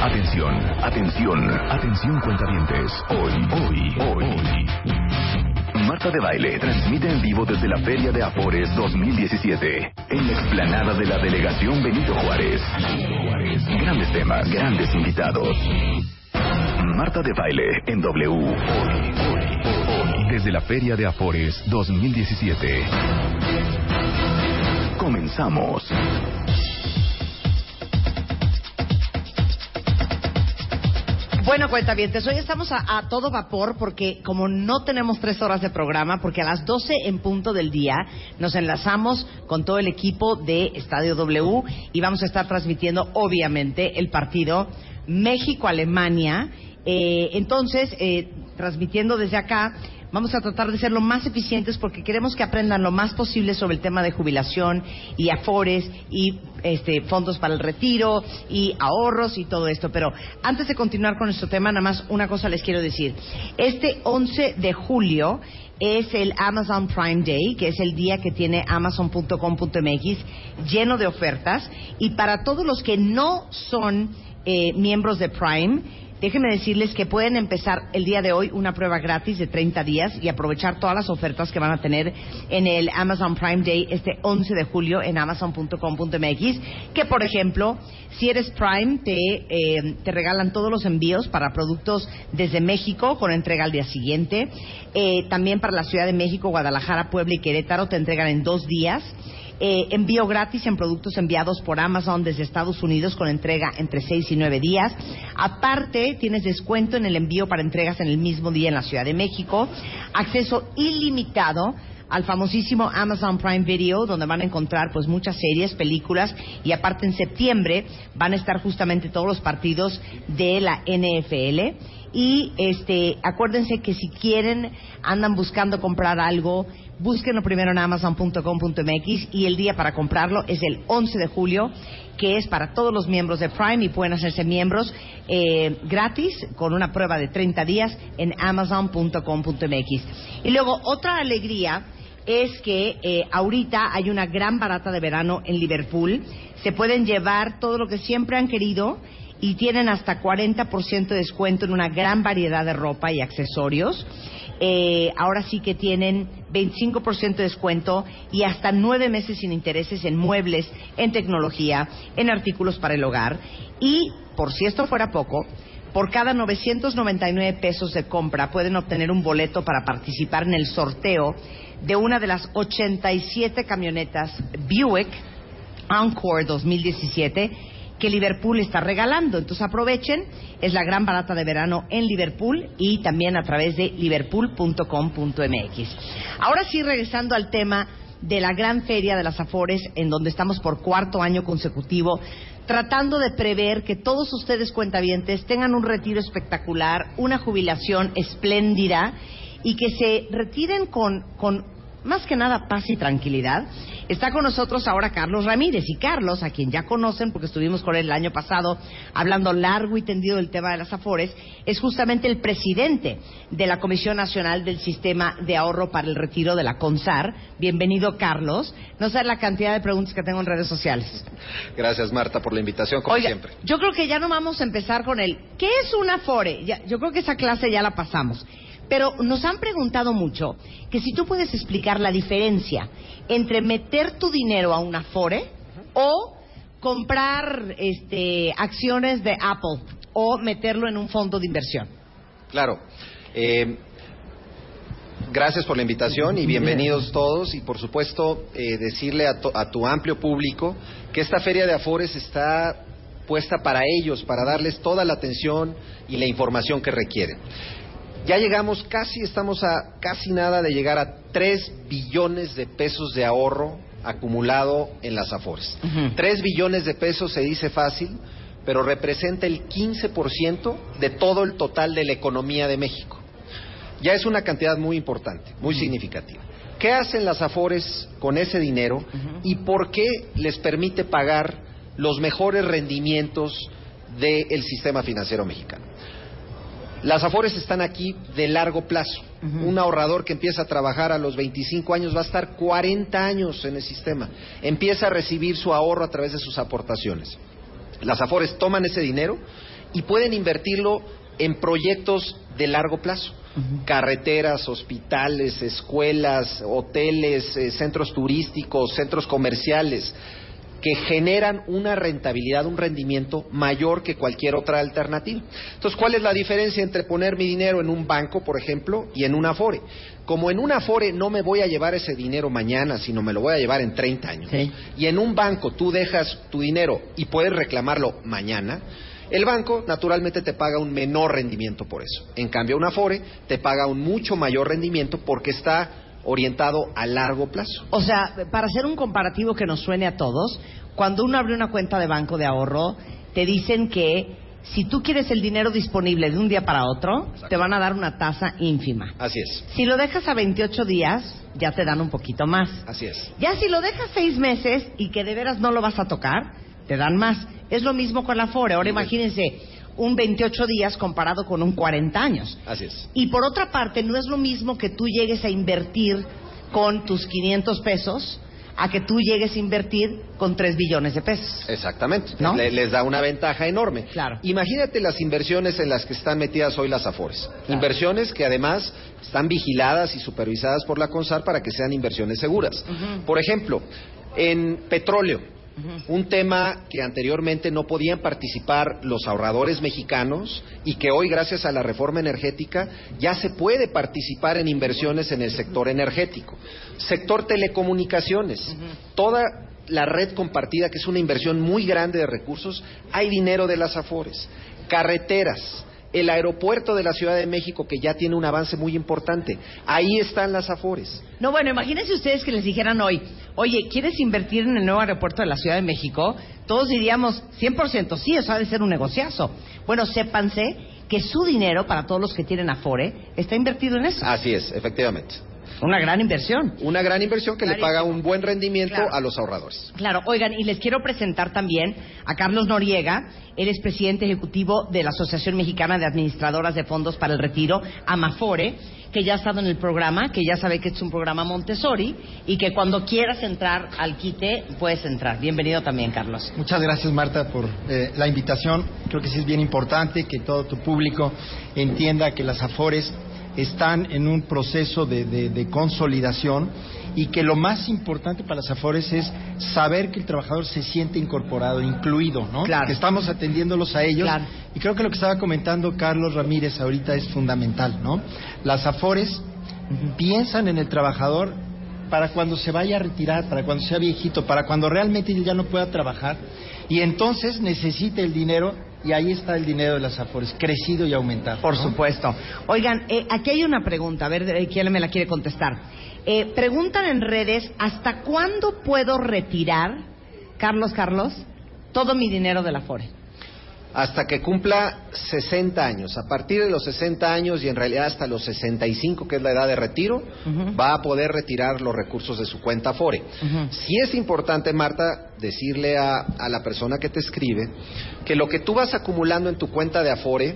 Atención, atención, atención cuentavientes. Hoy, hoy, hoy. Marta de Baile transmite en vivo desde la Feria de Afores 2017 en la explanada de la Delegación Benito Juárez. Grandes temas, grandes invitados. Marta de Baile en W. Hoy, hoy, hoy. Desde la Feria de Afores 2017. Comenzamos. Bueno, cuentavientes, hoy estamos a, a, todo vapor porque como no tenemos tres horas de programa, porque a las 12 en punto del día nos enlazamos con todo el equipo de Estadio W y vamos a estar transmitiendo, obviamente, el partido México-Alemania. Eh, entonces, eh, transmitiendo desde acá, vamos a tratar de ser lo más eficientes porque queremos que aprendan lo más posible sobre el tema de jubilación y afores y este, fondos para el retiro y ahorros y todo esto. Pero antes de continuar con nuestro tema, nada más una cosa les quiero decir. Este 11 de julio es el Amazon Prime Day, que es el día que tiene amazon.com.mx lleno de ofertas. Y para todos los que no son eh, miembros de Prime, Déjenme decirles que pueden empezar el día de hoy una prueba gratis de 30 días y aprovechar todas las ofertas que van a tener en el Amazon Prime Day este 11 de julio en amazon.com.mx. Que, por ejemplo, si eres Prime, te, eh, te regalan todos los envíos para productos desde México con entrega al día siguiente. Eh, también para la Ciudad de México, Guadalajara, Puebla y Querétaro te entregan en dos días. Eh, envío gratis en productos enviados por Amazon desde Estados Unidos con entrega entre 6 y 9 días. Aparte, tienes descuento en el envío para entregas en el mismo día en la Ciudad de México. Acceso ilimitado al famosísimo Amazon Prime Video, donde van a encontrar pues muchas series, películas y aparte en septiembre van a estar justamente todos los partidos de la NFL y este acuérdense que si quieren andan buscando comprar algo búsquenlo primero en amazon.com.mx y el día para comprarlo es el 11 de julio que es para todos los miembros de Prime y pueden hacerse miembros eh, gratis con una prueba de 30 días en amazon.com.mx y luego otra alegría es que eh, ahorita hay una gran barata de verano en Liverpool. Se pueden llevar todo lo que siempre han querido y tienen hasta 40% de descuento en una gran variedad de ropa y accesorios. Eh, ahora sí que tienen 25% de descuento y hasta nueve meses sin intereses en muebles, en tecnología, en artículos para el hogar. Y, por si esto fuera poco, por cada 999 pesos de compra pueden obtener un boleto para participar en el sorteo de una de las 87 camionetas Buick Encore 2017 que Liverpool está regalando. Entonces aprovechen, es la gran barata de verano en Liverpool y también a través de liverpool.com.mx. Ahora sí, regresando al tema de la gran feria de las Afores, en donde estamos por cuarto año consecutivo, tratando de prever que todos ustedes cuentavientes tengan un retiro espectacular, una jubilación espléndida y que se retiren con, con más que nada paz y tranquilidad. Está con nosotros ahora Carlos Ramírez y Carlos, a quien ya conocen porque estuvimos con él el año pasado hablando largo y tendido del tema de las Afores, es justamente el presidente de la Comisión Nacional del Sistema de Ahorro para el Retiro de la CONSAR. Bienvenido Carlos. No sé la cantidad de preguntas que tengo en redes sociales. Gracias Marta por la invitación, como Oiga, siempre. Yo creo que ya no vamos a empezar con el ¿qué es una Afore? Ya, yo creo que esa clase ya la pasamos. Pero nos han preguntado mucho que si tú puedes explicar la diferencia entre meter tu dinero a una Afore o comprar este, acciones de Apple o meterlo en un fondo de inversión. Claro. Eh, gracias por la invitación y bienvenidos todos. Y por supuesto, eh, decirle a, to- a tu amplio público que esta Feria de Afores está puesta para ellos, para darles toda la atención y la información que requieren. Ya llegamos casi, estamos a casi nada de llegar a 3 billones de pesos de ahorro acumulado en las Afores. Ujú. 3 billones de pesos se dice fácil, pero representa el 15% de todo el total de la economía de México. Ya es una cantidad muy importante, muy significativa. ¿Qué hacen las Afores con ese dinero y por qué les permite pagar los mejores rendimientos del sistema financiero mexicano? Las Afores están aquí de largo plazo. Un ahorrador que empieza a trabajar a los 25 años va a estar 40 años en el sistema. Empieza a recibir su ahorro a través de sus aportaciones. Las Afores toman ese dinero y pueden invertirlo en proyectos de largo plazo. Carreteras, hospitales, escuelas, hoteles, eh, centros turísticos, centros comerciales que generan una rentabilidad, un rendimiento mayor que cualquier otra alternativa. Entonces, ¿cuál es la diferencia entre poner mi dinero en un banco, por ejemplo, y en un Afore? Como en un Afore no me voy a llevar ese dinero mañana, sino me lo voy a llevar en 30 años, y en un banco tú dejas tu dinero y puedes reclamarlo mañana, el banco naturalmente te paga un menor rendimiento por eso. En cambio, un Afore te paga un mucho mayor rendimiento porque está orientado a largo plazo. O sea, para hacer un comparativo que nos suene a todos, cuando uno abre una cuenta de banco de ahorro, te dicen que si tú quieres el dinero disponible de un día para otro, te van a dar una tasa ínfima. Así es. Si lo dejas a 28 días, ya te dan un poquito más. Así es. Ya si lo dejas seis meses y que de veras no lo vas a tocar, te dan más. Es lo mismo con la Afore. Ahora imagínense un 28 días comparado con un 40 años. Así es. Y por otra parte, no es lo mismo que tú llegues a invertir con tus 500 pesos a que tú llegues a invertir con 3 billones de pesos. Exactamente. ¿No? Le- les da una ventaja enorme. Claro. Imagínate las inversiones en las que están metidas hoy las Afores. Inversiones que además están vigiladas y supervisadas por la CONSAR para que sean inversiones seguras. Por ejemplo, en petróleo. Un tema que anteriormente no podían participar los ahorradores mexicanos y que hoy, gracias a la reforma energética, ya se puede participar en inversiones en el sector energético. Sector telecomunicaciones. Toda la red compartida, que es una inversión muy grande de recursos, hay dinero de las Afores. Carreteras. El aeropuerto de la Ciudad de México, que ya tiene un avance muy importante. Ahí están las Afores. No, bueno, imagínense ustedes que les dijeran hoy, oye, ¿quieres invertir en el nuevo aeropuerto de la Ciudad de México? Todos diríamos 100% sí, eso ha de ser un negociazo. Bueno, sépanse que su dinero, para todos los que tienen Afore, está invertido en eso. Así es, efectivamente. Una gran inversión. Una gran inversión que le paga un buen rendimiento Claro. a los ahorradores. Claro, oigan, y les quiero presentar también a Carlos Noriega. Él es presidente ejecutivo de la Asociación Mexicana de Administradoras de Fondos para el Retiro, Amafore, que ya ha estado en el programa, que ya sabe que es un programa Montessori y que cuando quieras entrar al quite puedes entrar. Bienvenido también, Carlos. Muchas gracias Marta por eh, la invitación. Creo que sí es bien importante que todo tu público entienda que las AFORES están en un proceso de, de- de consolidación y que lo más importante para las AFORES es saber que el trabajador se siente incorporado, incluido, ¿no? Claro. Que estamos atendiéndolos a ellos. Claro. Y creo que lo que estaba comentando Carlos Ramírez ahorita es fundamental, ¿no? Las AFORES piensan en el trabajador para cuando se vaya a retirar, para cuando sea viejito, para cuando realmente ya no pueda trabajar y entonces necesite el dinero y ahí está el dinero de las Afores, crecido y aumentado. Por ¿no? supuesto. Oigan, eh, aquí hay una pregunta, a ver eh, quién me la quiere contestar. Eh, preguntan en redes, ¿hasta cuándo puedo retirar, Carlos Carlos, todo mi dinero de la Afore? Hasta que cumpla 60 años. A partir de los 60 años y en realidad hasta los 65, que es la edad de retiro, va a poder retirar los recursos de su cuenta Afore. Sí es importante, Marta, decirle a, a la persona que te escribe que lo que tú vas acumulando en tu cuenta de Afore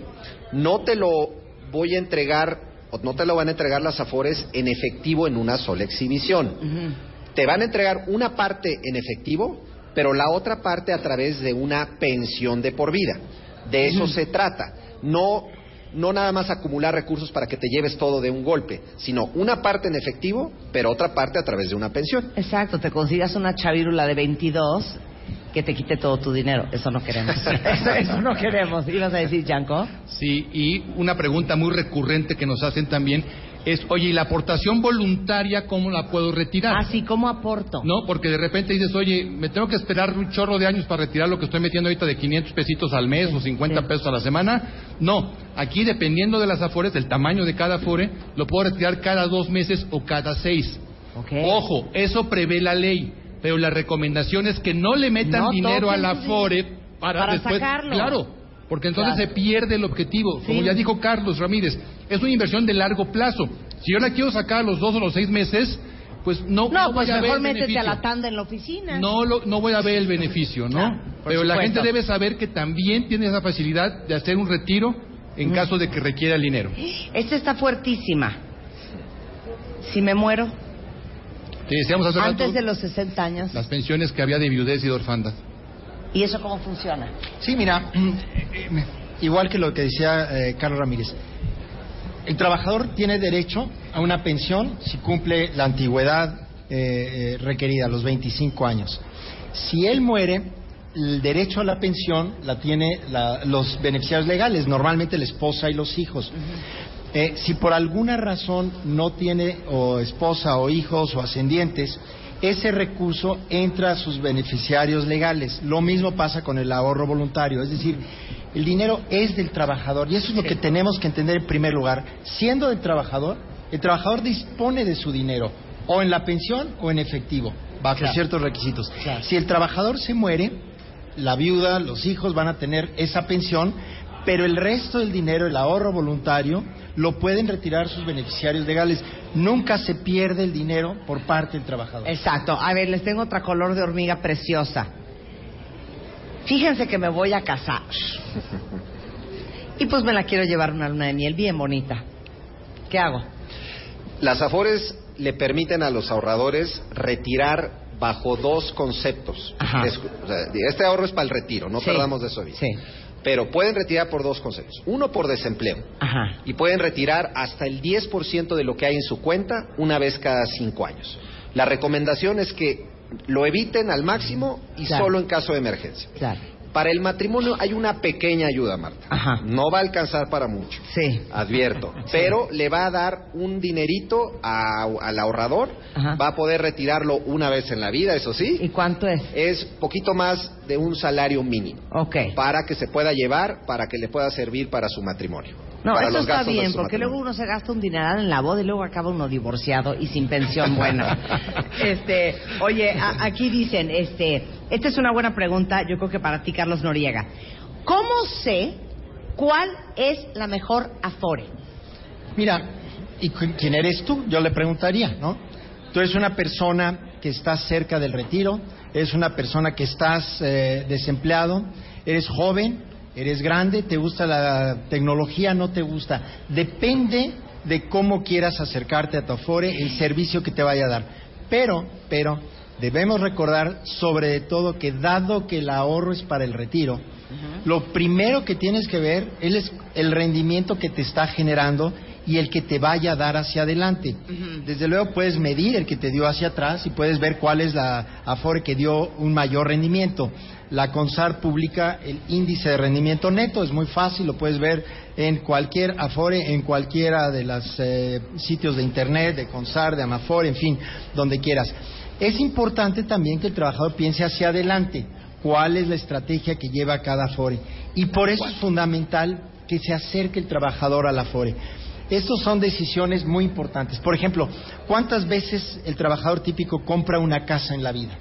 no te lo voy a entregar o no te lo van a entregar las Afores en efectivo en una sola exhibición. Te van a entregar una parte en efectivo, pero la otra parte a través de una pensión de por vida. De eso se trata. No, no nada más acumular recursos para que te lleves todo de un golpe, sino una parte en efectivo, pero otra parte a través de una pensión. Exacto, te consigas una chavírula de 22 que te quite todo tu dinero. Eso no queremos. eso, eso no queremos. ¿Ibas a decir, Yanko? Sí, y una pregunta muy recurrente que nos hacen también es, oye, ¿y la aportación voluntaria cómo la puedo retirar? Así como aporto. No, porque de repente dices, oye, me tengo que esperar un chorro de años para retirar lo que estoy metiendo ahorita de 500 pesitos al mes o 50 sí. pesos a la semana. No, aquí dependiendo de las afores, del tamaño de cada afore, lo puedo retirar cada dos meses o cada seis. Ok. Ojo, eso prevé la ley, pero la recomendación es que no le metan No dinero a la afore Para sacarlo. Claro, porque entonces Claro. se pierde el objetivo. Sí. Como ya dijo Carlos Ramírez, es una inversión de largo plazo. Si yo la quiero sacar a los dos o los seis meses, pues no, No, voy pues a ver mejor el métete a la tanda en la oficina. No, lo- no voy a ver el beneficio, ¿no? Claro, Pero la gente debe saber que también tiene esa facilidad de hacer un retiro en caso de que requiera el dinero. Esta está fuertísima. Si me muero Te decíamos hace antes rato de los 60 años, las pensiones que había de viudez y de orfandad. ¿Y eso cómo funciona? Sí, mira, eh, igual que lo que decía eh, Carlos Ramírez, el trabajador tiene derecho a una pensión si cumple la antigüedad eh, eh, requerida, los 25 años. Si él muere, el derecho a la pensión la tiene la- los beneficiarios legales, normalmente la esposa y los hijos. Eh, si por alguna razón no tiene o esposa o hijos o ascendientes, ese recurso entra a sus beneficiarios legales. Lo mismo pasa con el ahorro voluntario, es decir, el dinero es del trabajador y eso es lo que tenemos que entender en primer lugar. Siendo del trabajador, el trabajador dispone de su dinero o en la pensión o en efectivo, bajo Claro. ciertos requisitos. Claro. Si el trabajador se muere, la viuda, los hijos van a tener esa pensión, pero el resto del dinero, el ahorro voluntario, lo pueden retirar sus beneficiarios legales. Nunca se pierde el dinero por parte del trabajador. Exacto. A ver, les tengo otra color de hormiga preciosa. Fíjense que me voy a casar. Y pues me la quiero llevar una luna de miel bien bonita. ¿Qué hago? Las AFORES le permiten a los ahorradores retirar bajo dos conceptos. Ajá. Este ahorro es para el retiro, no Sí. perdamos de eso. Sí. Pero pueden retirar por dos conceptos. Uno por desempleo. Ajá. Y pueden retirar hasta el 10% de lo que hay en su cuenta una vez cada cinco años. La recomendación es que lo eviten al máximo y Claro. solo en caso de emergencia. Claro. Para el matrimonio hay una pequeña ayuda, Marta. Ajá. No va a alcanzar para mucho. Sí. Advierto. Pero le va a dar un dinerito a- al ahorrador. Ajá. Va a poder retirarlo una vez en la vida, eso ¿Y sí. cuánto es? Es poquito más de un salario mínimo. Ok. Para que se pueda llevar, para que le pueda servir para su matrimonio. No, para eso los está bien, porque luego uno se gasta un dineral en la boda y luego acaba uno divorciado y sin pensión buena. este, oye, a- aquí dicen, este, esta es una buena pregunta, yo creo que para ti, Carlos Noriega. ¿Cómo sé cuál es la mejor Afore? Mira, ¿y quién eres tú? Yo le preguntaría, ¿no? Tú eres una persona que estás cerca del retiro, eres una persona que estás eh, desempleado, eres joven, eres grande, te gusta la tecnología, no te gusta. Depende de cómo quieras acercarte a tu Afore, el servicio que te vaya a dar. Pero, pero, debemos recordar sobre todo que dado que el ahorro es para el retiro, lo primero que tienes que ver es el rendimiento que te está generando y el que te vaya a dar hacia adelante. Desde luego puedes medir el que te dio hacia atrás y puedes ver cuál es la Afore que dio un mayor rendimiento. La CONSAR publica el índice de rendimiento neto, es muy fácil, lo puedes ver en cualquier Afore, en cualquiera de los sitios de internet, de CONSAR, de Amafore, en fin, donde quieras. Es importante también que el trabajador piense hacia adelante cuál es la estrategia que lleva cada Afore. Y por eso es fundamental que se acerque el trabajador a la Afore. Estas son decisiones muy importantes. Por ejemplo, ¿cuántas veces el trabajador típico compra una casa en la vida?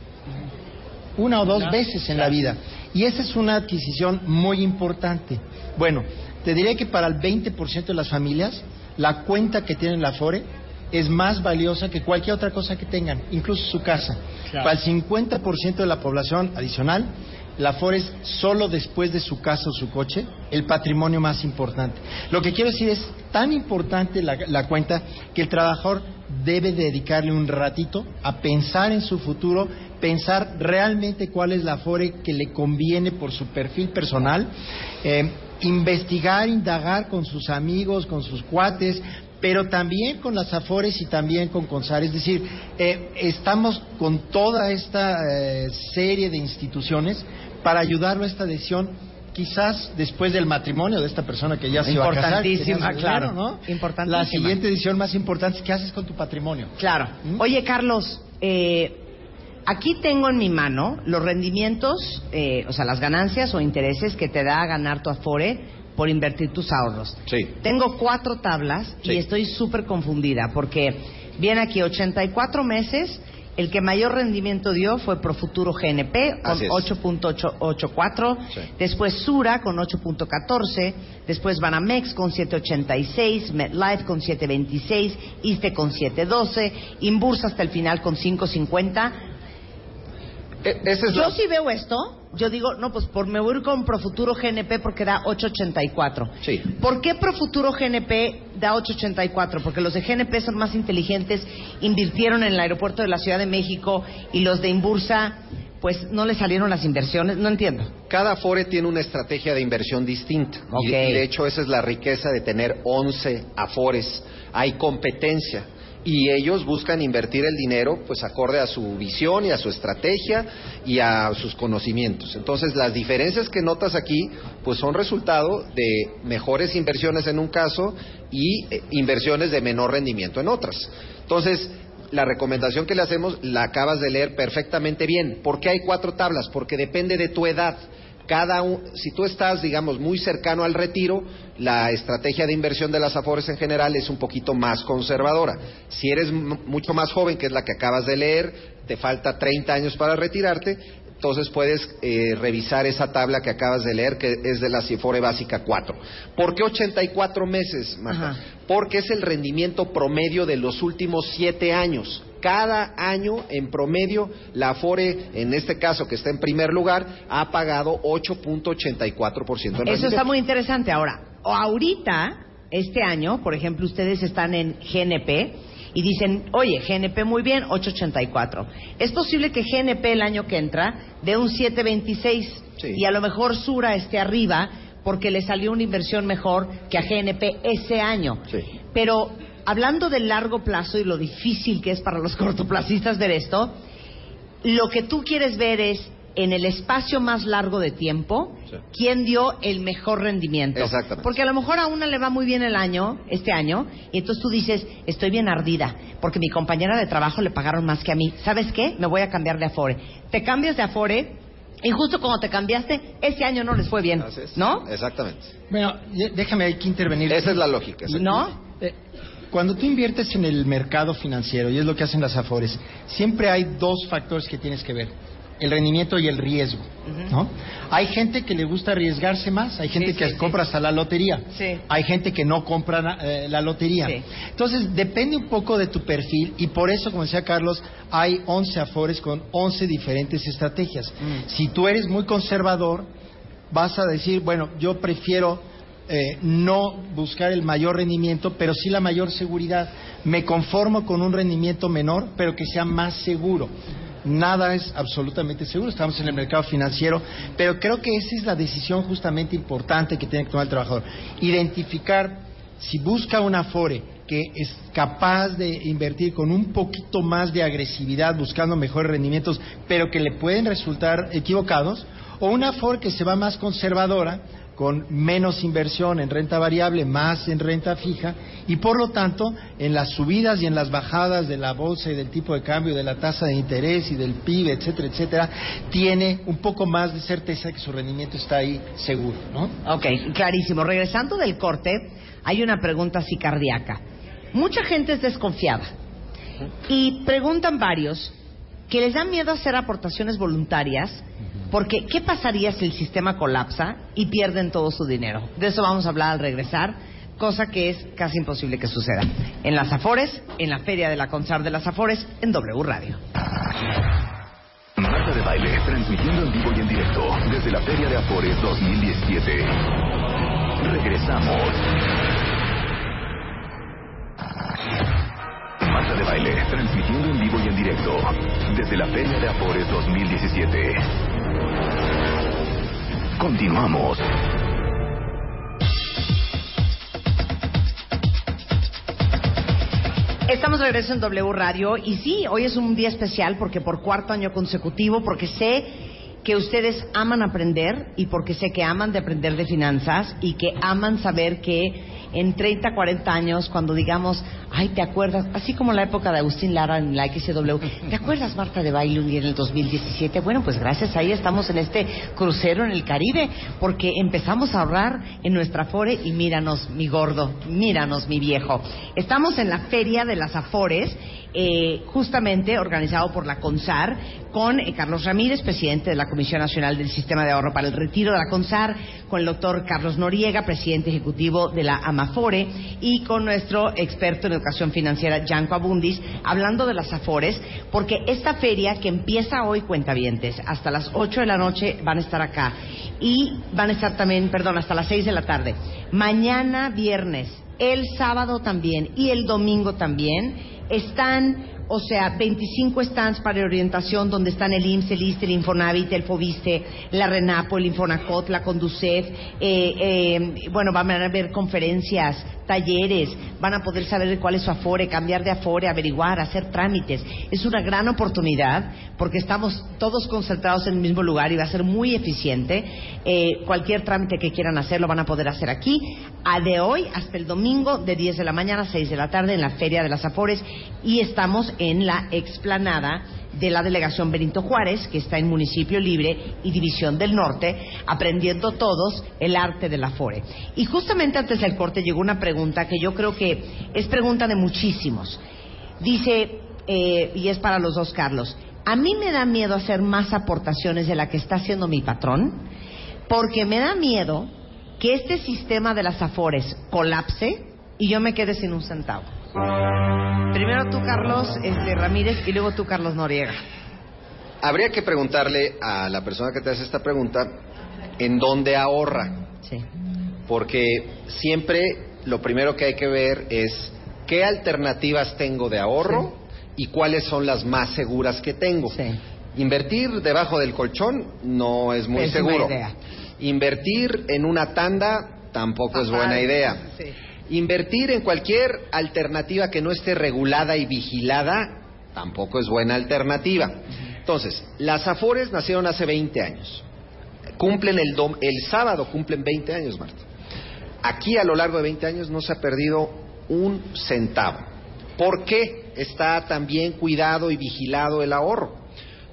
Una o dos veces en la vida. Y esa es una adquisición muy importante. Bueno, te diré que para el 20% de las familias, la cuenta que tienen la Afore es más valiosa que cualquier otra cosa que tengan, incluso su casa. Claro. Para el 50% de la población adicional, la es solo después de su casa o su coche el patrimonio más importante. Lo que quiero decir es tan importante la, cuenta que el trabajador debe dedicarle un ratito a pensar en su futuro, pensar realmente cuál es la Afore que le conviene por su perfil personal, eh, investigar, indagar con sus amigos, con sus cuates, pero también con las Afores y también con CONSAR. Es decir, eh, estamos con toda esta eh, serie de instituciones para ayudarlo a esta decisión, quizás después del matrimonio de esta persona que ya se va a casar. Importantísima, claro. ¿no? Importantísima. La siguiente decisión más importante es qué haces con tu patrimonio. Claro. ¿Mm? Oye, Carlos, eh, aquí tengo en mi mano los rendimientos, eh, o sea, las ganancias o intereses que te da a ganar tu Afore por invertir tus ahorros. Sí. Tengo cuatro tablas Sí. y estoy súper confundida porque viene aquí 84 meses el que mayor rendimiento dio fue Profuturo GNP con Así es. 8.84, Sí. después Sura con 8.14, después Banamex con 7.86, MetLife con 7.26, ISTE con 7.12, Inbursa hasta el final con 5.50. E- esa es Yo la- sí veo esto, yo digo, no, pues por, me voy a ir con Profuturo GNP porque da 8.84. Sí. ¿Por qué Profuturo GNP da 8.84? Porque los de GNP son más inteligentes, invirtieron en el aeropuerto de la Ciudad de México y los de Inbursa, pues no les salieron las inversiones, no entiendo. Cada Afore tiene una estrategia de inversión distinta. Y- Ok. Y, de hecho esa es la riqueza de tener 11 Afores. Hay competencia. Y ellos buscan invertir el dinero pues acorde a su visión y a su estrategia y a sus conocimientos. Entonces las diferencias que notas aquí pues son resultado de mejores inversiones en un caso y eh, inversiones de menor rendimiento en otras. Entonces la recomendación que le hacemos la acabas de leer perfectamente bien. ¿Por qué hay cuatro tablas? Porque depende de tu edad. Cada un- si tú estás, digamos, muy cercano al retiro, la estrategia de inversión de las Afores en general es un poquito más conservadora. Si eres mucho más joven, que es la que acabas de leer, te falta 30 años para retirarte, entonces puedes eh, revisar esa tabla que acabas de leer, que es de la Cifore Básica 4. ¿Por qué 84 meses, Marta? Ajá. Porque es el rendimiento promedio de los últimos siete años. Cada año, en promedio, la Afore, en este caso que está en primer lugar, ha pagado 8.84% en Eso está muy interesante. Ahora, ahorita, este año, por ejemplo, ustedes están en GNP y dicen, oye, GNP muy bien, 884. Es posible que GNP el año que entra dé un 726 Sí. y a lo mejor Sura esté arriba porque le salió una inversión mejor que a GNP ese año. Sí. Pero hablando del largo plazo y lo difícil que es para los cortoplacistas ver esto, lo que tú quieres ver es en el espacio más largo de tiempo Sí. quién dio el mejor rendimiento. Exactamente. Porque a lo mejor a una le va muy bien el año, este año, y entonces tú dices, estoy bien ardida, porque mi compañera de trabajo le pagaron más que a mí. ¿Sabes qué? Me voy a cambiar de Afore. Te cambias de Afore y justo cuando te cambiaste, ese año no les fue bien. ¿no? Exactamente. Bueno, déjame aquí intervenir. Esa es la lógica. ¿No? Eh, Cuando tú inviertes en el mercado financiero, y es lo que hacen las Afores, siempre hay dos factores que tienes que ver. El rendimiento y el riesgo, ¿no? Hay gente que le gusta arriesgarse más, hay gente Sí, que sí, compra sí. hasta la lotería, Sí. hay gente que no compra eh, la lotería. Sí. Entonces, depende un poco de tu perfil y por eso, como decía Carlos, hay 11 Afores con 11 diferentes estrategias. Mm. Si tú eres muy conservador, vas a decir, bueno, yo prefiero eh, no buscar el mayor rendimiento, pero sí la mayor seguridad. Me conformo con un rendimiento menor, pero que sea más seguro. Nada es absolutamente seguro, estamos en el mercado financiero, pero creo que esa es la decisión justamente importante que tiene que tomar el trabajador. Identificar si busca un Afore que es capaz de invertir con un poquito más de agresividad, buscando mejores rendimientos, pero que le pueden resultar equivocados, o una Afore que se va más conservadora, con menos inversión en renta variable, más en renta fija, y por lo tanto, en las subidas y en las bajadas de la bolsa y del tipo de cambio, de la tasa de interés y del PIB, etcétera, etcétera, tiene un poco más de certeza que su rendimiento está ahí seguro, ¿no? Ok, clarísimo. Regresando del corte, hay una pregunta así cardíaca. Mucha gente es desconfiada y preguntan varios que les da miedo hacer aportaciones voluntarias porque ¿qué pasaría si el sistema colapsa y pierden todo su dinero? De eso vamos a hablar al regresar, cosa que es casi imposible que suceda. En las Afores, en la Feria de la Consar de las Afores, en W Radio. Marta de Baile, transmitiendo en vivo y en directo desde la Feria de Afores 2017. Regresamos. Marta de Baile, transmitiendo en vivo y en directo desde la Feria de Afores 2017. Continuamos. Estamos de regreso en W Radio y sí, hoy es un día especial porque por cuarto año consecutivo, porque sé que ustedes aman aprender y porque sé que aman de aprender de finanzas y que aman saber que en 30, 40 años, cuando digamos, ay, ¿te acuerdas? Así como la época de Agustín Lara en la XW, ¿te acuerdas Marta de Bailey en el 2017? Bueno, pues gracias a ella estamos en este crucero en el Caribe, porque empezamos a ahorrar en nuestra Afore y míranos, mi gordo, míranos, mi viejo. Estamos en la Feria de las Afores eh, justamente organizado por la CONSAR, con eh, Carlos Ramírez, presidente de la Comisión Nacional del Sistema de Ahorro para el Retiro de la CONSAR, con el doctor Carlos Noriega, presidente ejecutivo de la AMAFORE, y con nuestro experto en educación financiera, Janko Abundis, hablando de las AFORES, porque esta feria que empieza hoy, cuentavientes, hasta las 8 de la noche van a estar acá, y van a estar también, perdón, hasta las 6 de la tarde. Mañana viernes, el sábado también y el domingo también están, o sea, 25 stands para orientación donde están el IMSS, el ISTE, el Infonavit, el FOBISTE, la RENAPO, el Infonacot, la Conducef, eh, eh, bueno, van a haber conferencias, talleres, van a poder saber cuál es su afore, cambiar de afore, averiguar, hacer trámites. Es una gran oportunidad porque estamos todos concentrados en el mismo lugar y va a ser muy eficiente. Eh, cualquier trámite que quieran hacer lo van a poder hacer aquí, a de hoy hasta el domingo de 10 de la mañana a 6 de la tarde en la Feria de las Afores y estamos en la explanada de la delegación Benito Juárez, que está en Municipio Libre y División del Norte, aprendiendo todos el arte de la FORE. Y justamente antes del corte llegó una pregunta que yo creo que es pregunta de muchísimos. Dice, eh, y es para los dos Carlos, a mí me da miedo hacer más aportaciones de la que está haciendo mi patrón, porque me da miedo que este sistema de las AFORES colapse y yo me quede sin un centavo. Primero tú, Carlos este, Ramírez, y luego tú, Carlos Noriega. Habría que preguntarle a la persona que te hace esta pregunta en dónde ahorra. Sí. Porque siempre lo primero que hay que ver es qué alternativas tengo de ahorro y cuáles son las más seguras que tengo. Sí. Invertir debajo del colchón no es muy Pésima seguro. idea. Invertir en una tanda tampoco es buena idea. sí. Invertir en cualquier alternativa que no esté regulada y vigilada tampoco es buena alternativa. Entonces, las Afores nacieron hace 20 años. Cumplen el, dom- el sábado, cumplen 20 años, Marta. Aquí a lo largo de 20 años no se ha perdido un centavo. ¿Por qué está tan bien cuidado y vigilado el ahorro?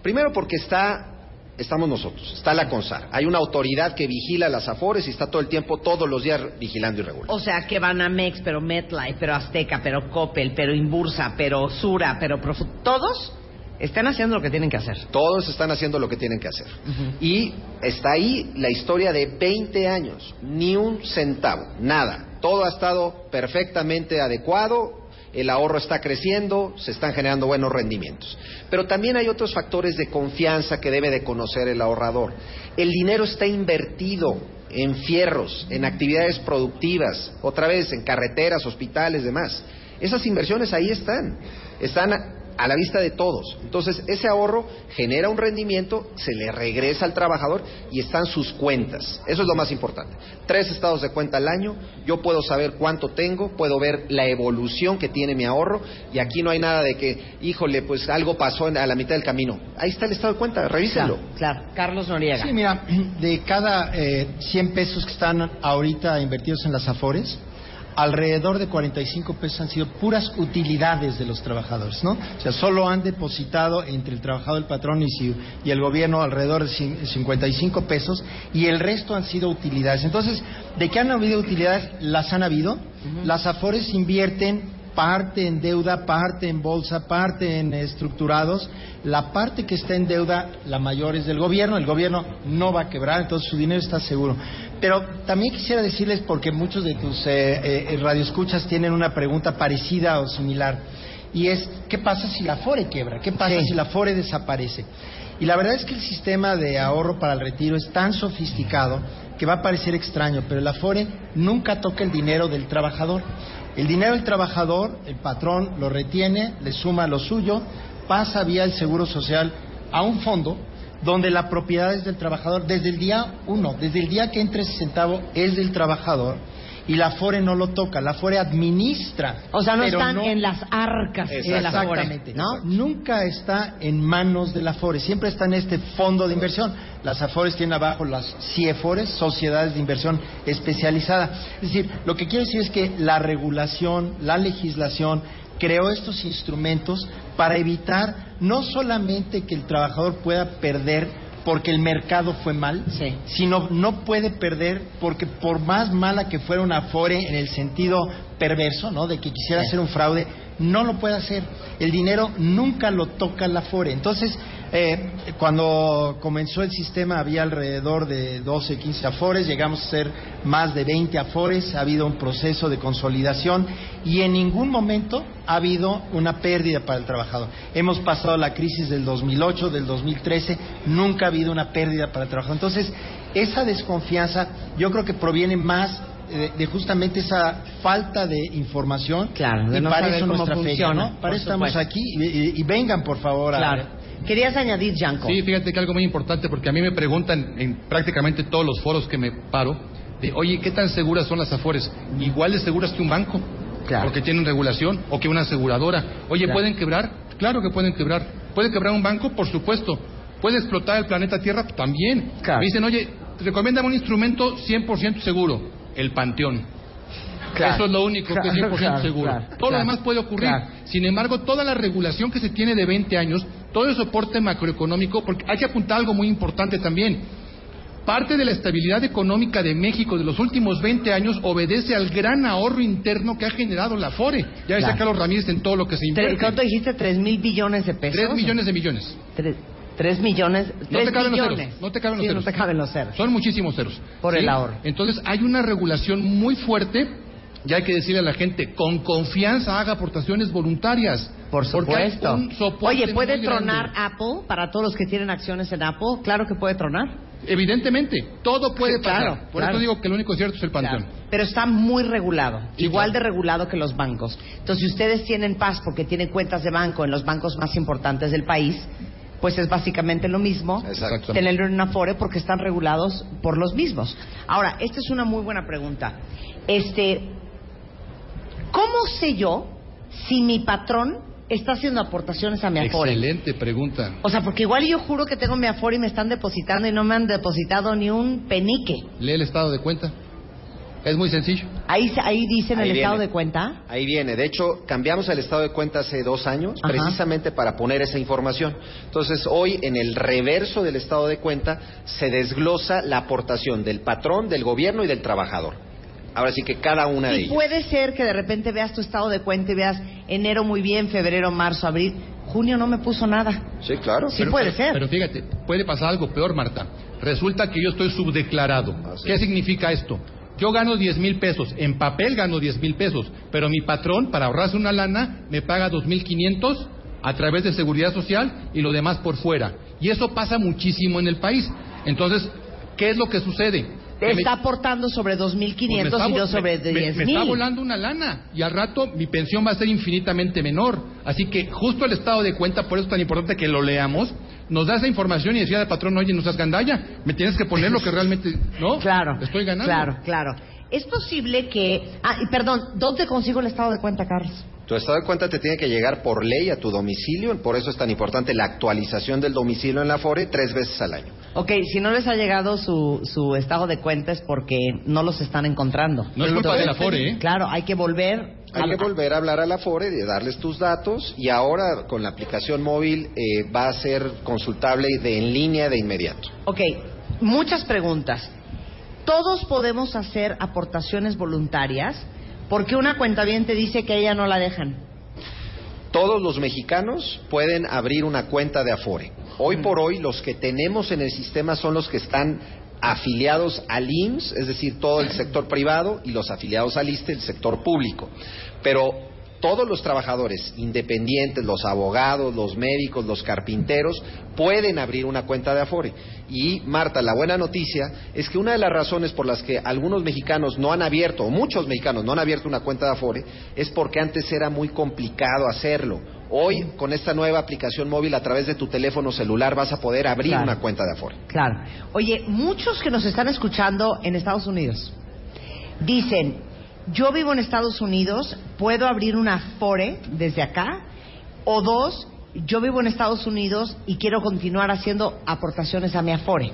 Primero porque está estamos nosotros, está la CONSAR. Hay una autoridad que vigila las afores y está todo el tiempo, todos los días vigilando y regulando. O sea, que van a Mex, pero MetLife, pero Azteca, pero Coppel, pero Inbursa, pero Sura, pero. Todos están haciendo lo que tienen que hacer. Todos están haciendo lo que tienen que hacer. Y está ahí la historia de 20 años, ni un centavo, nada. Todo ha estado perfectamente adecuado, el ahorro está creciendo, se están generando buenos rendimientos. Pero también hay otros factores de confianza que debe de conocer el ahorrador. El dinero está invertido en fierros, en actividades productivas, otra vez en carreteras, hospitales, demás. Esas inversiones ahí están, están a la vista de todos. Entonces, ese ahorro genera un rendimiento, se le regresa al trabajador y están sus cuentas. Eso es lo más importante. Tres estados de cuenta al año, yo puedo saber cuánto tengo, puedo ver la evolución que tiene mi ahorro y aquí no hay nada de que, híjole, pues algo pasó en- a la mitad del camino. Ahí está el estado de cuenta, revísenlo. Claro, Carlos Noriega. Sí, mira, de cada eh, 100 pesos que están ahorita invertidos en las Afores, alrededor de 45 pesos han sido puras utilidades de los trabajadores, ¿no? O sea, solo han depositado entre el trabajador, el patrón y, si- y el gobierno alrededor de cin- 55 pesos y el resto han sido utilidades. Entonces, ¿de qué han habido utilidades? Las han habido. Las Afores invierten parte en deuda, parte en bolsa, parte en estructurados. La parte que está en deuda, la mayor es del gobierno. El gobierno no va a quebrar, entonces su dinero está seguro. Pero también quisiera decirles, porque muchos de tus eh, eh, radioescuchas tienen una pregunta parecida o similar, y es, ¿qué pasa si la FORE quiebra? ¿Qué pasa Sí. si la FORE desaparece? Y la verdad es que el sistema de ahorro para el retiro es tan sofisticado que va a parecer extraño, pero el Afore nunca toca el dinero del trabajador. El dinero del trabajador, el patrón lo retiene, le suma lo suyo, pasa vía el Seguro Social a un fondo donde la propiedad es del trabajador desde el día uno, desde el día que entre ese centavo es del trabajador y la Afore no lo toca, la Afore administra. O sea, no están en las arcas de la ¿no? Nunca está en manos de la Afore, siempre está en este fondo de inversión. Las Afores tienen abajo las CIEFORES, Sociedades de Inversión Especializada. Es decir, lo que quiero decir es que la regulación, la legislación creó estos instrumentos para evitar no solamente que el trabajador pueda perder porque el mercado fue mal, Sí. sino no puede perder porque por más mala que fuera una Afore en el sentido perverso, ¿no? De que quisiera hacer un fraude, no lo puede hacer. El dinero nunca lo toca la Afore. Entonces, eh, cuando comenzó el sistema había alrededor de 12, 15 Afores, llegamos a ser más de 20 Afores, ha habido un proceso de consolidación y en ningún momento ha habido una pérdida para el trabajador. Hemos pasado la crisis del 2008, del 2013, nunca ha habido una pérdida para el trabajador. Entonces, esa desconfianza yo creo que proviene más eh, de justamente esa falta de información Claro, de y no para saber eso cómo nuestra funciona, ¿no? por Para eso estamos aquí y, y- y vengan por favor a Claro. Querías añadir, Yanko. Sí, fíjate que algo muy importante, porque a mí me preguntan en prácticamente todos los foros que me paro, de, oye, ¿qué tan seguras son las Afores? Igual de seguras que un banco, Claro. porque tienen regulación, o que una aseguradora. Oye, Claro. ¿pueden quebrar? Claro que pueden quebrar. ¿Puede quebrar un banco? Por supuesto. ¿Puede explotar el planeta Tierra? También. Claro. Me dicen, oye, recomiéndame un instrumento 100% seguro, el panteón. Claro. Eso es lo único que es Claro, 100% claro, seguro. claro, todo lo demás puede ocurrir. claro. Sin embargo, toda la regulación que se tiene de 20 años, todo el soporte macroeconómico, porque hay que apuntar algo muy importante también. Parte de la estabilidad económica de México de los últimos 20 años obedece al gran ahorro interno que ha generado la FORE. Ya decía Claro. Carlos Ramírez en todo lo que se invierte. ¿Cuánto dijiste? ¿Tres mil billones de pesos? 3 millones de millones. Tres, tres millones. No tres te caben los ceros. No te caben los Sí, ceros. no te caben los ceros. Son muchísimos ceros. Por el ahorro. Entonces hay una regulación muy fuerte y hay que decirle a la gente, con confianza haga aportaciones voluntarias. Por supuesto. un Oye, ¿puede tronar grande. Apple para todos los que tienen acciones en Apple? Claro que puede tronar. Evidentemente, todo puede claro, pasar. Por claro. eso digo que lo único cierto es el panteón. Claro. Pero está muy regulado, Sí, igual de regulado que los bancos. Entonces, si ustedes tienen paz porque tienen cuentas de banco en los bancos más importantes del país, pues es básicamente lo mismo tenerlo en una Afore porque están regulados por los mismos. Ahora, esta es una muy buena pregunta. Este, ¿cómo sé yo si mi patrón está haciendo aportaciones a mi Afore? Excelente pregunta. O sea, porque igual yo juro que tengo mi Afore y me están depositando y no me han depositado ni un penique. Lee el estado de cuenta. Es muy sencillo. Ahí, se- ahí dice en Ahí el estado de cuenta. Ahí viene. De hecho, cambiamos el estado de cuenta hace dos años Ajá. precisamente para poner esa información. Entonces, hoy en el reverso del estado de cuenta se desglosa la aportación del patrón, del gobierno y del trabajador. Ahora sí que cada una de Y ellas. puede ser que de repente veas tu estado de cuenta y veas enero muy bien, febrero, marzo, abril, junio no me puso nada. Sí, claro. Sí puede ser. Pero fíjate, puede pasar algo peor, Marta. Resulta que yo estoy subdeclarado. Ah, sí. ¿Qué significa esto? Yo gano 10 mil pesos, en papel gano 10 mil pesos, pero mi patrón, para ahorrarse una lana, me paga 2.500 a través de seguridad social y lo demás por fuera. Y eso pasa muchísimo en el país. Entonces, ¿qué es lo que sucede? Te está aportando sobre pues me 2.500 está y yo sobre me- me- 10.000. Me está volando una lana y al rato mi pensión va a ser infinitamente menor. Así que justo el estado de cuenta, por eso es tan importante que lo leamos, nos da esa información y decía al patrón, oye, no seas gandalla, me tienes que poner lo que realmente, ¿no? Claro. Estoy ganando. Claro, claro. Es posible que... Ah, y perdón, ¿dónde consigo el estado de cuenta, Carlos? Tu estado de cuenta te tiene que llegar por ley a tu domicilio, por eso es tan importante la actualización del domicilio en la FORE tres veces al año. Ok, si no les ha llegado su, su estado de cuenta es porque no los están encontrando. No es culpa de la FORE, ¿eh? Claro, hay que volver... Hay a- que volver a hablar a la FORE, de darles tus datos y ahora con la aplicación móvil eh, va a ser consultable de en línea de inmediato. Ok, muchas preguntas. Todos podemos hacer aportaciones voluntarias porque una cuenta bien te dice que a ella no la dejan. Todos los mexicanos pueden abrir una cuenta de Afore. Hoy por hoy los que tenemos en el sistema son los que están afiliados al IMSS, es decir, todo el sector privado, y los afiliados al ISTE, el sector público. Pero todos los trabajadores independientes, los abogados, los médicos, los carpinteros, pueden abrir una cuenta de Afore. Y Marta, la buena noticia es que una de las razones por las que algunos mexicanos no han abierto, o muchos mexicanos no han abierto una cuenta de Afore, es porque antes era muy complicado hacerlo. Hoy, con esta nueva aplicación móvil a través de tu teléfono celular, vas a poder abrir Claro. una cuenta de Afore. Claro. Oye, muchos que nos están escuchando en Estados Unidos dicen, yo vivo en Estados Unidos, ¿puedo abrir una Afore desde acá? O dos, yo vivo en Estados Unidos y quiero continuar haciendo aportaciones a mi Afore.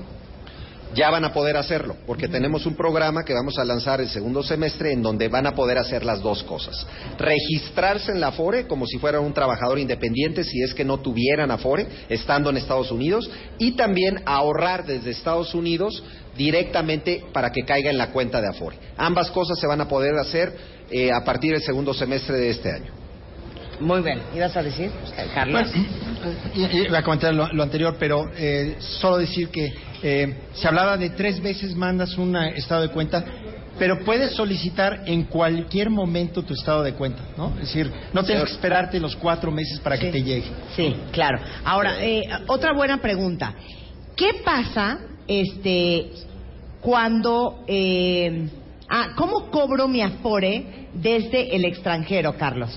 ya van a poder hacerlo, porque tenemos un programa que vamos a lanzar el segundo semestre en donde van a poder hacer las dos cosas. Registrarse en la Afore como si fuera un trabajador independiente si es que no tuvieran Afore estando en Estados Unidos y también ahorrar desde Estados Unidos directamente para que caiga en la cuenta de Afore. Ambas cosas se van a poder hacer eh, a partir del segundo semestre de este año. Muy bien. ¿Ibas a decir, Carlos? Bueno, voy a comentar lo, lo anterior, pero eh, solo decir que eh, se hablaba de tres veces mandas un estado de cuenta, pero puedes solicitar en cualquier momento tu estado de cuenta, ¿no? Es decir, no tienes que esperarte los cuatro meses para que te llegue. Sí, claro. Ahora, eh, otra buena pregunta. ¿Qué pasa este, cuando... eh, ah, ¿Cómo cobro mi Afore desde el extranjero, Carlos?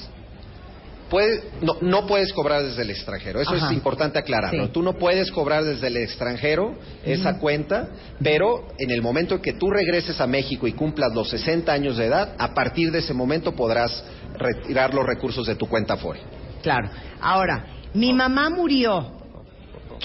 Puede- no, no puedes cobrar desde el extranjero, eso Ajá. es importante aclararlo. Sí. Tú no puedes cobrar desde el extranjero esa cuenta, pero en el momento en que tú regreses a México y cumplas los 60 años de edad, a partir de ese momento podrás retirar los recursos de tu cuenta Afore. Claro. Ahora, mi mamá murió.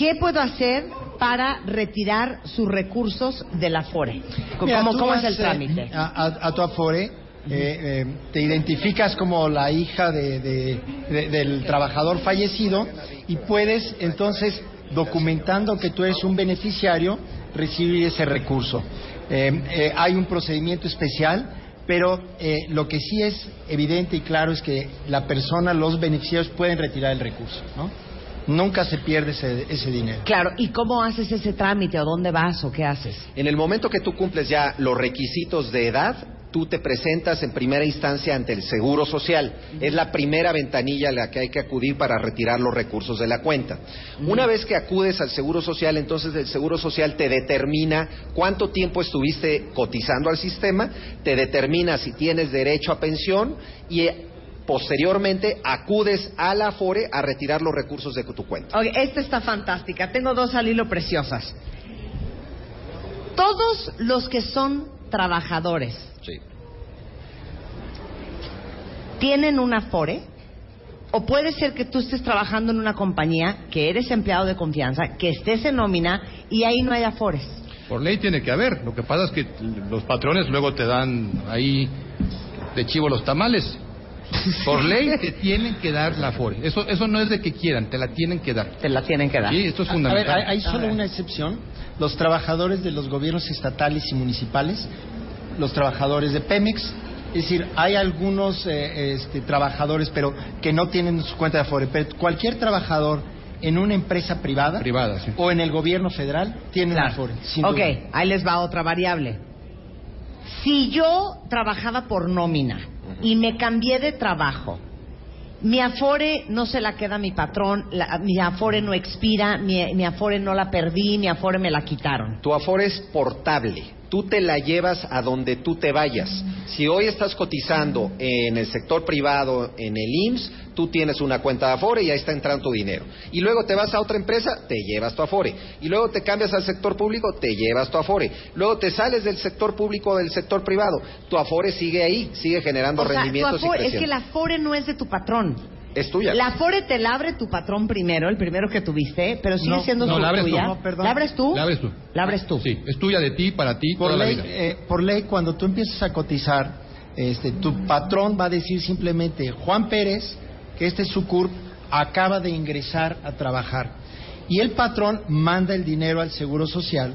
¿Qué puedo hacer para retirar sus recursos del Afore? ¿Cómo, Mira, cómo es el eh, trámite? A, a- a tu Afore, eh, eh, te identificas como la hija de- de- de- del trabajador fallecido y puedes entonces, documentando que tú eres un beneficiario, recibir ese recurso. Eh, hay un procedimiento especial, pero eh, lo que sí es evidente y claro es que la persona, los beneficiarios pueden retirar el recurso, ¿no? Nunca se pierde ese, ese dinero. Claro, ¿y cómo haces ese trámite o dónde vas o qué haces? En el momento que tú cumples ya los requisitos de edad, tú te presentas en primera instancia ante el Seguro Social. Es la primera ventanilla a la que hay que acudir para retirar los recursos de la cuenta. Una vez que acudes al Seguro Social, entonces el Seguro Social te determina cuánto tiempo estuviste cotizando al sistema, te determina si tienes derecho a pensión y posteriormente acudes a la Afore a retirar los recursos de tu cuenta. Ok, esta está fantástica. Tengo dos al hilo preciosas. Todos los que son trabajadores Sí. tienen un Afore. O puede ser que tú estés trabajando en una compañía, que eres empleado de confianza, que estés en nómina y ahí no hay Afores. Por ley tiene que haber. Lo que pasa es que los patrones luego te dan ahí de chivo los tamales. Por ley te tienen que dar la FORE. Eso, eso no es de que quieran, te la tienen que dar. Te la tienen que dar. Sí, esto es A ver, fundamental. hay, hay solo una excepción. Los trabajadores de los gobiernos estatales y municipales, los trabajadores de Pemex. Es decir, hay algunos eh, este, trabajadores, pero que no tienen su cuenta de Afore. Pero cualquier trabajador en una empresa privada, Privada, sí. o en el gobierno federal tiene Claro. Afore. sin ok, duda. ahí les va otra variable. Si yo trabajaba por nómina y me cambié de trabajo, mi afore no se la queda mi patrón, la- mi afore no expira, mi, mi afore no la perdí, mi afore me la quitaron. Tu Afore es portable. Tú te la llevas a donde tú te vayas. Si hoy estás cotizando en el sector privado, en el IMSS, tú tienes una cuenta de Afore y ahí está entrando tu dinero. Y luego te vas a otra empresa, te llevas tu Afore. Y luego te cambias al sector público, te llevas tu Afore. Luego te sales del sector público o del sector privado. Tu Afore sigue ahí, sigue generando O sea, tu rendimientos y es que la afore no es de tu patrón. Es tuya. La afore te la abre tu patrón primero, el primero que tuviste, pero sigue No, siendo no, su- la abres tú. tuya. No, perdón. ¿La abres tú? La abres tú. La abres tú. Sí, es tuya de ti, para ti, Por toda la ley, vida. eh, por ley, cuando tú empiezas a cotizar, este, tu patrón va a decir simplemente, Juan Pérez, que este es su CURP, acaba de ingresar a trabajar. Y el patrón manda el dinero al Seguro Social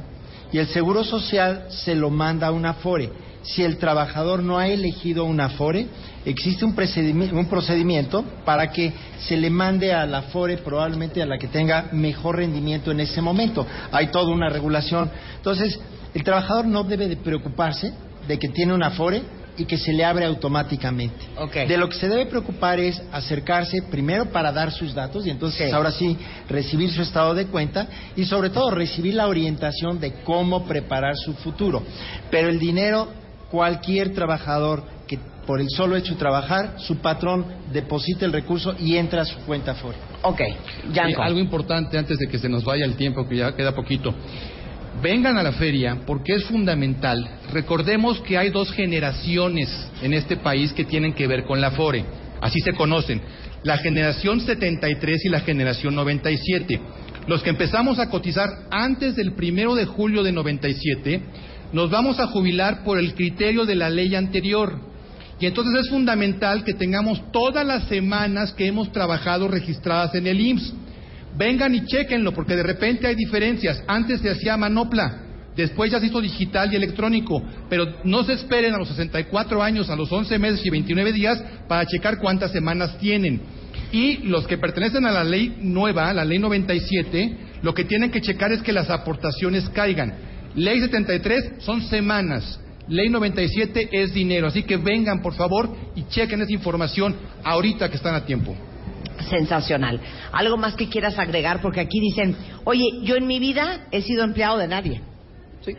y el Seguro Social se lo manda a una FORE. Si el trabajador no ha elegido una FORE, existe un procedimi- un procedimiento para que se le mande a la FORE probablemente a la que tenga mejor rendimiento en ese momento. Hay toda una regulación. Entonces, el trabajador no debe de preocuparse de que tiene una FORE y que se le abre automáticamente. De lo que se debe preocupar es acercarse primero para dar sus datos y entonces ahora sí recibir su estado de cuenta y sobre todo recibir la orientación de cómo preparar su futuro. Pero el dinero, cualquier trabajador que por el solo hecho de trabajar, su patrón deposita el recurso y entra a su cuenta FORE. Ok, Sí, Yanko. algo importante antes de que se nos vaya el tiempo, que ya queda poquito. vengan a la feria porque es fundamental. Recordemos que hay dos generaciones en este país que tienen que ver con la FORE, así se conocen, la generación 73 y la generación 97. Los que empezamos a cotizar antes del primero de julio de 97, nos vamos a jubilar por el criterio de la ley anterior. Y entonces es fundamental que tengamos todas las semanas que hemos trabajado registradas en el IMSS. Vengan y chequenlo, porque de repente hay diferencias. Antes se hacía manopla, después ya se hizo digital y electrónico, pero no se esperen a los 64 años, a los 11 meses y 29 días para checar cuántas semanas tienen. Y los que pertenecen a la ley nueva, la ley 97, lo que tienen que checar es que las aportaciones caigan. Ley 73 son semanas. Ley 97 es dinero. Así que vengan, por favor, y chequen esa información ahorita que están a tiempo. Sensacional. ¿Algo más que quieras agregar? Porque aquí dicen, oye, yo en mi vida he sido empleado de nadie. Sí,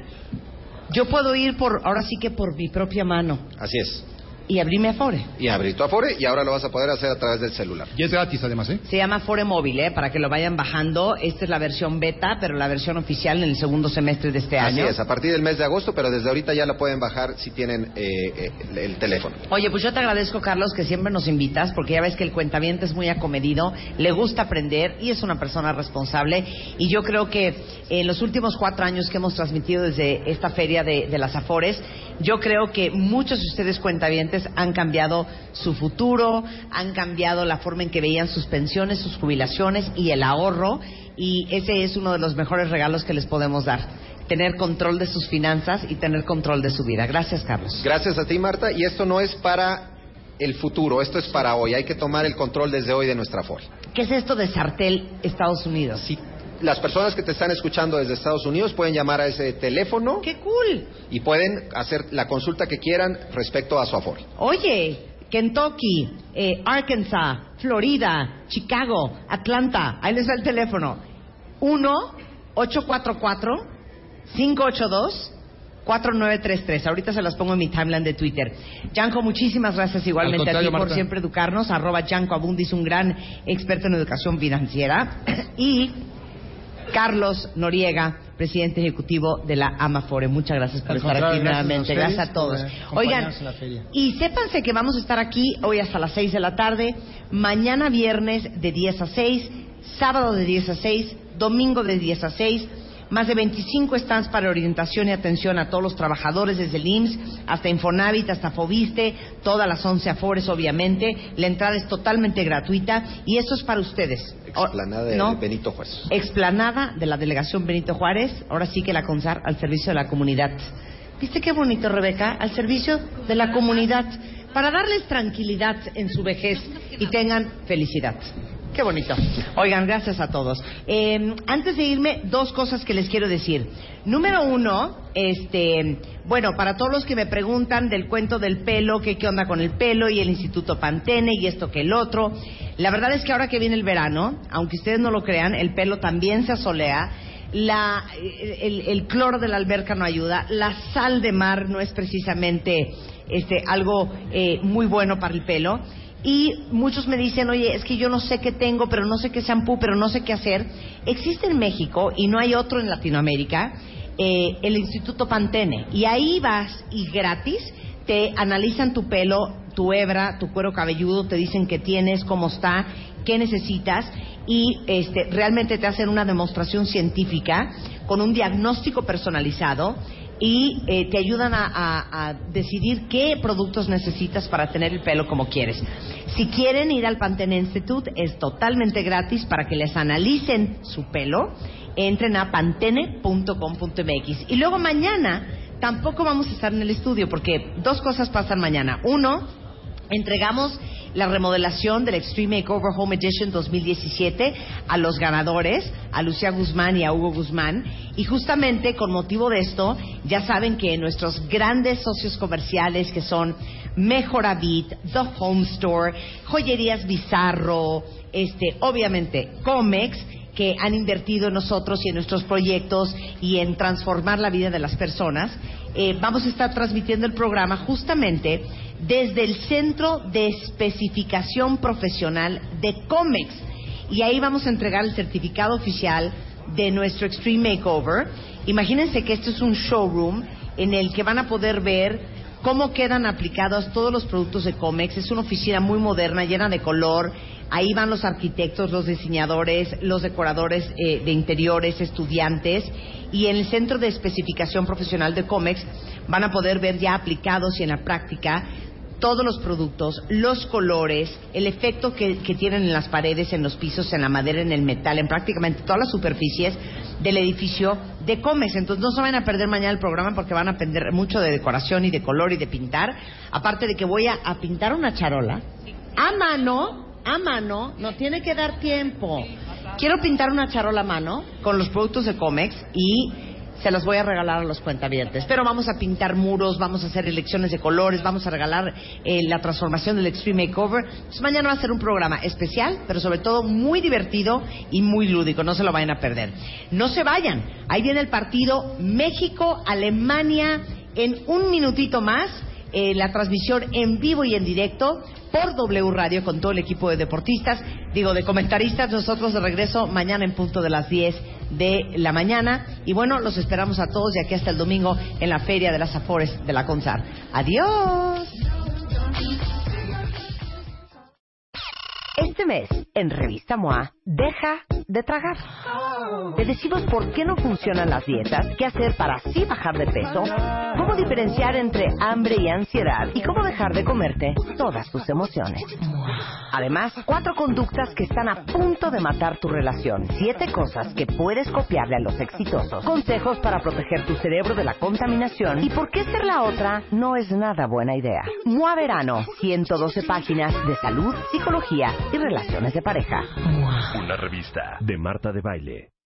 Yo puedo ir por, ahora sí que por mi propia mano así es. Y abrirme Afore. Y abrir tu Afore y ahora lo vas a poder hacer a través del celular. Y es gratis además, ¿eh? Se llama Afore Móvil, ¿eh? para que lo vayan bajando. Esta es la versión beta, pero la versión oficial en el segundo semestre de este Así año. es, a partir del mes de agosto, pero desde ahorita ya la pueden bajar si tienen eh, eh, el teléfono. Oye, pues yo te agradezco, Carlos, que siempre nos invitas, porque ya ves que el cuentaviente es muy acomedido, le gusta aprender y es una persona responsable. Y yo creo que en los últimos cuatro años que hemos transmitido desde esta feria de, de las Afores, yo creo que muchos de ustedes cuentavientes han cambiado su futuro, han cambiado la forma en que veían sus pensiones, sus jubilaciones y el ahorro. Y ese es uno de los mejores regalos que les podemos dar. Tener control de sus finanzas y tener control de su vida. Gracias, Carlos. Gracias a ti, Marta. Y esto no es para el futuro, esto es para hoy. Hay que tomar el control desde hoy de nuestra Afore. ¿Qué es esto de Sartel Estados Unidos? Si las personas que te están escuchando desde Estados Unidos pueden llamar a ese teléfono ¡Qué cool! y pueden hacer la consulta que quieran respecto a su Afore. Oye, Kentucky, eh, Arkansas, Florida, Chicago, Atlanta, ahí les va el teléfono. 1-844-582-4933. Ahorita se las pongo en mi timeline de Twitter. Yanko, muchísimas gracias igualmente Al a ti por Marta. siempre educarnos. Arroba Yanko Abundis, un gran experto en educación financiera. y Carlos Noriega, presidente ejecutivo de la Amafore. Muchas gracias por Al estar aquí gracias nuevamente. Gracias a todos. Oigan, y sépanse que vamos a estar aquí hoy hasta las 6 de la tarde, mañana viernes de 10 a 6, sábado de 10 a 6, domingo de 10 a 6. Más de 25 stands para orientación y atención a todos los trabajadores, desde el IMSS hasta Infonavit, hasta Fobiste, todas las 11 afores, obviamente. La entrada es totalmente gratuita y eso es para ustedes. Explanada de ¿No? Benito Juárez. explanada de la delegación Benito Juárez, ahora sí que la CONSAR al servicio de la comunidad. ¿Viste qué bonito, Rebeca? Al servicio de la comunidad, para darles tranquilidad en su vejez y tengan felicidad. Qué bonito. Oigan, gracias a todos. Eh, antes de irme, dos cosas que les quiero decir. Número uno, este, bueno, para todos los que me preguntan del cuento del pelo, que qué onda con el pelo y el Instituto Pantene y esto que el otro. La verdad es que ahora que viene el verano, aunque ustedes no lo crean, el pelo también se asolea. La, el, el cloro de la alberca no ayuda. La sal de mar no es precisamente este, algo eh, muy bueno para el pelo. Y muchos me dicen, oye, es que yo no sé qué tengo, pero no sé qué shampoo, pero no sé qué hacer. Existe en México, y no hay otro en Latinoamérica, eh, el Instituto Pantene. Y ahí vas y gratis te analizan tu pelo, tu hebra, tu cuero cabelludo, te dicen qué tienes, cómo está, qué necesitas y este, realmente te hacen una demostración científica con un diagnóstico personalizado y eh, te ayudan a, a- a decidir qué productos necesitas para tener el pelo como quieres. Si quieren ir al Pantene Institute, es totalmente gratis para que les analicen su pelo. Entren a pantene.com.mx. Y luego mañana tampoco vamos a estar en el estudio porque dos cosas pasan mañana. Uno, entregamos la remodelación del Extreme Makeover Home Edition 2017 a los ganadores, a Lucía Guzmán y a Hugo Guzmán. Y justamente con motivo de esto, ya saben que nuestros grandes socios comerciales que son Mejoravit, The Home Store, Joyerías Bizarro, este, obviamente Comex, que han invertido en nosotros y en nuestros proyectos y en transformar la vida de las personas. Eh, vamos a estar transmitiendo el programa justamente desde el Centro de Especificación Profesional de COMEX. Y ahí vamos a entregar el certificado oficial de nuestro Extreme Makeover. Imagínense que esto es un showroom en el que van a poder ver cómo quedan aplicados todos los productos de Comex. Es una oficina muy moderna, llena de color. Ahí van los arquitectos, los diseñadores, los decoradores eh, de interiores, estudiantes. Y en el centro de especificación profesional de Comex van a poder ver ya aplicados y en la práctica todos los productos, los colores, el efecto que, tienen en las paredes, en los pisos, en la madera, en el metal, en prácticamente todas las superficies del edificio de Comex. Entonces no se van a perder mañana el programa porque van a aprender mucho de decoración y de color y de pintar. Aparte de que voy a, a pintar una charola a mano, a mano, no tiene que dar tiempo. Quiero pintar una charola a mano con los productos de Comex y se las voy a regalar a los cuentavientes. Pero vamos a pintar muros, vamos a hacer elecciones de colores, vamos a regalar eh, la transformación del Extreme Makeover. Entonces, mañana va a ser un programa especial, pero sobre todo muy divertido y muy lúdico. No se lo vayan a perder. No se vayan. Ahí viene el partido México-Alemania en un minutito más. Eh, la transmisión en vivo y en directo por W Radio con todo el equipo de deportistas, digo, de comentaristas. Nosotros de regreso mañana en punto de las 10 de la mañana. Y bueno, los esperamos a todos y aquí hasta el domingo en la Feria de las Afores de la CONSAR. Adiós. Este mes, en Revista MOA, deja de tragar. Te decimos por qué no funcionan las dietas, qué hacer para así bajar de peso, cómo diferenciar entre hambre y ansiedad y cómo dejar de comerte todas tus emociones. Además, cuatro conductas que están a punto de matar tu relación, siete cosas que puedes copiarle a los exitosos, consejos para proteger tu cerebro de la contaminación y por qué ser la otra no es nada buena idea. MOA Verano, 112 páginas de salud, psicología y relaciones de pareja. Una revista de Marta de Baile.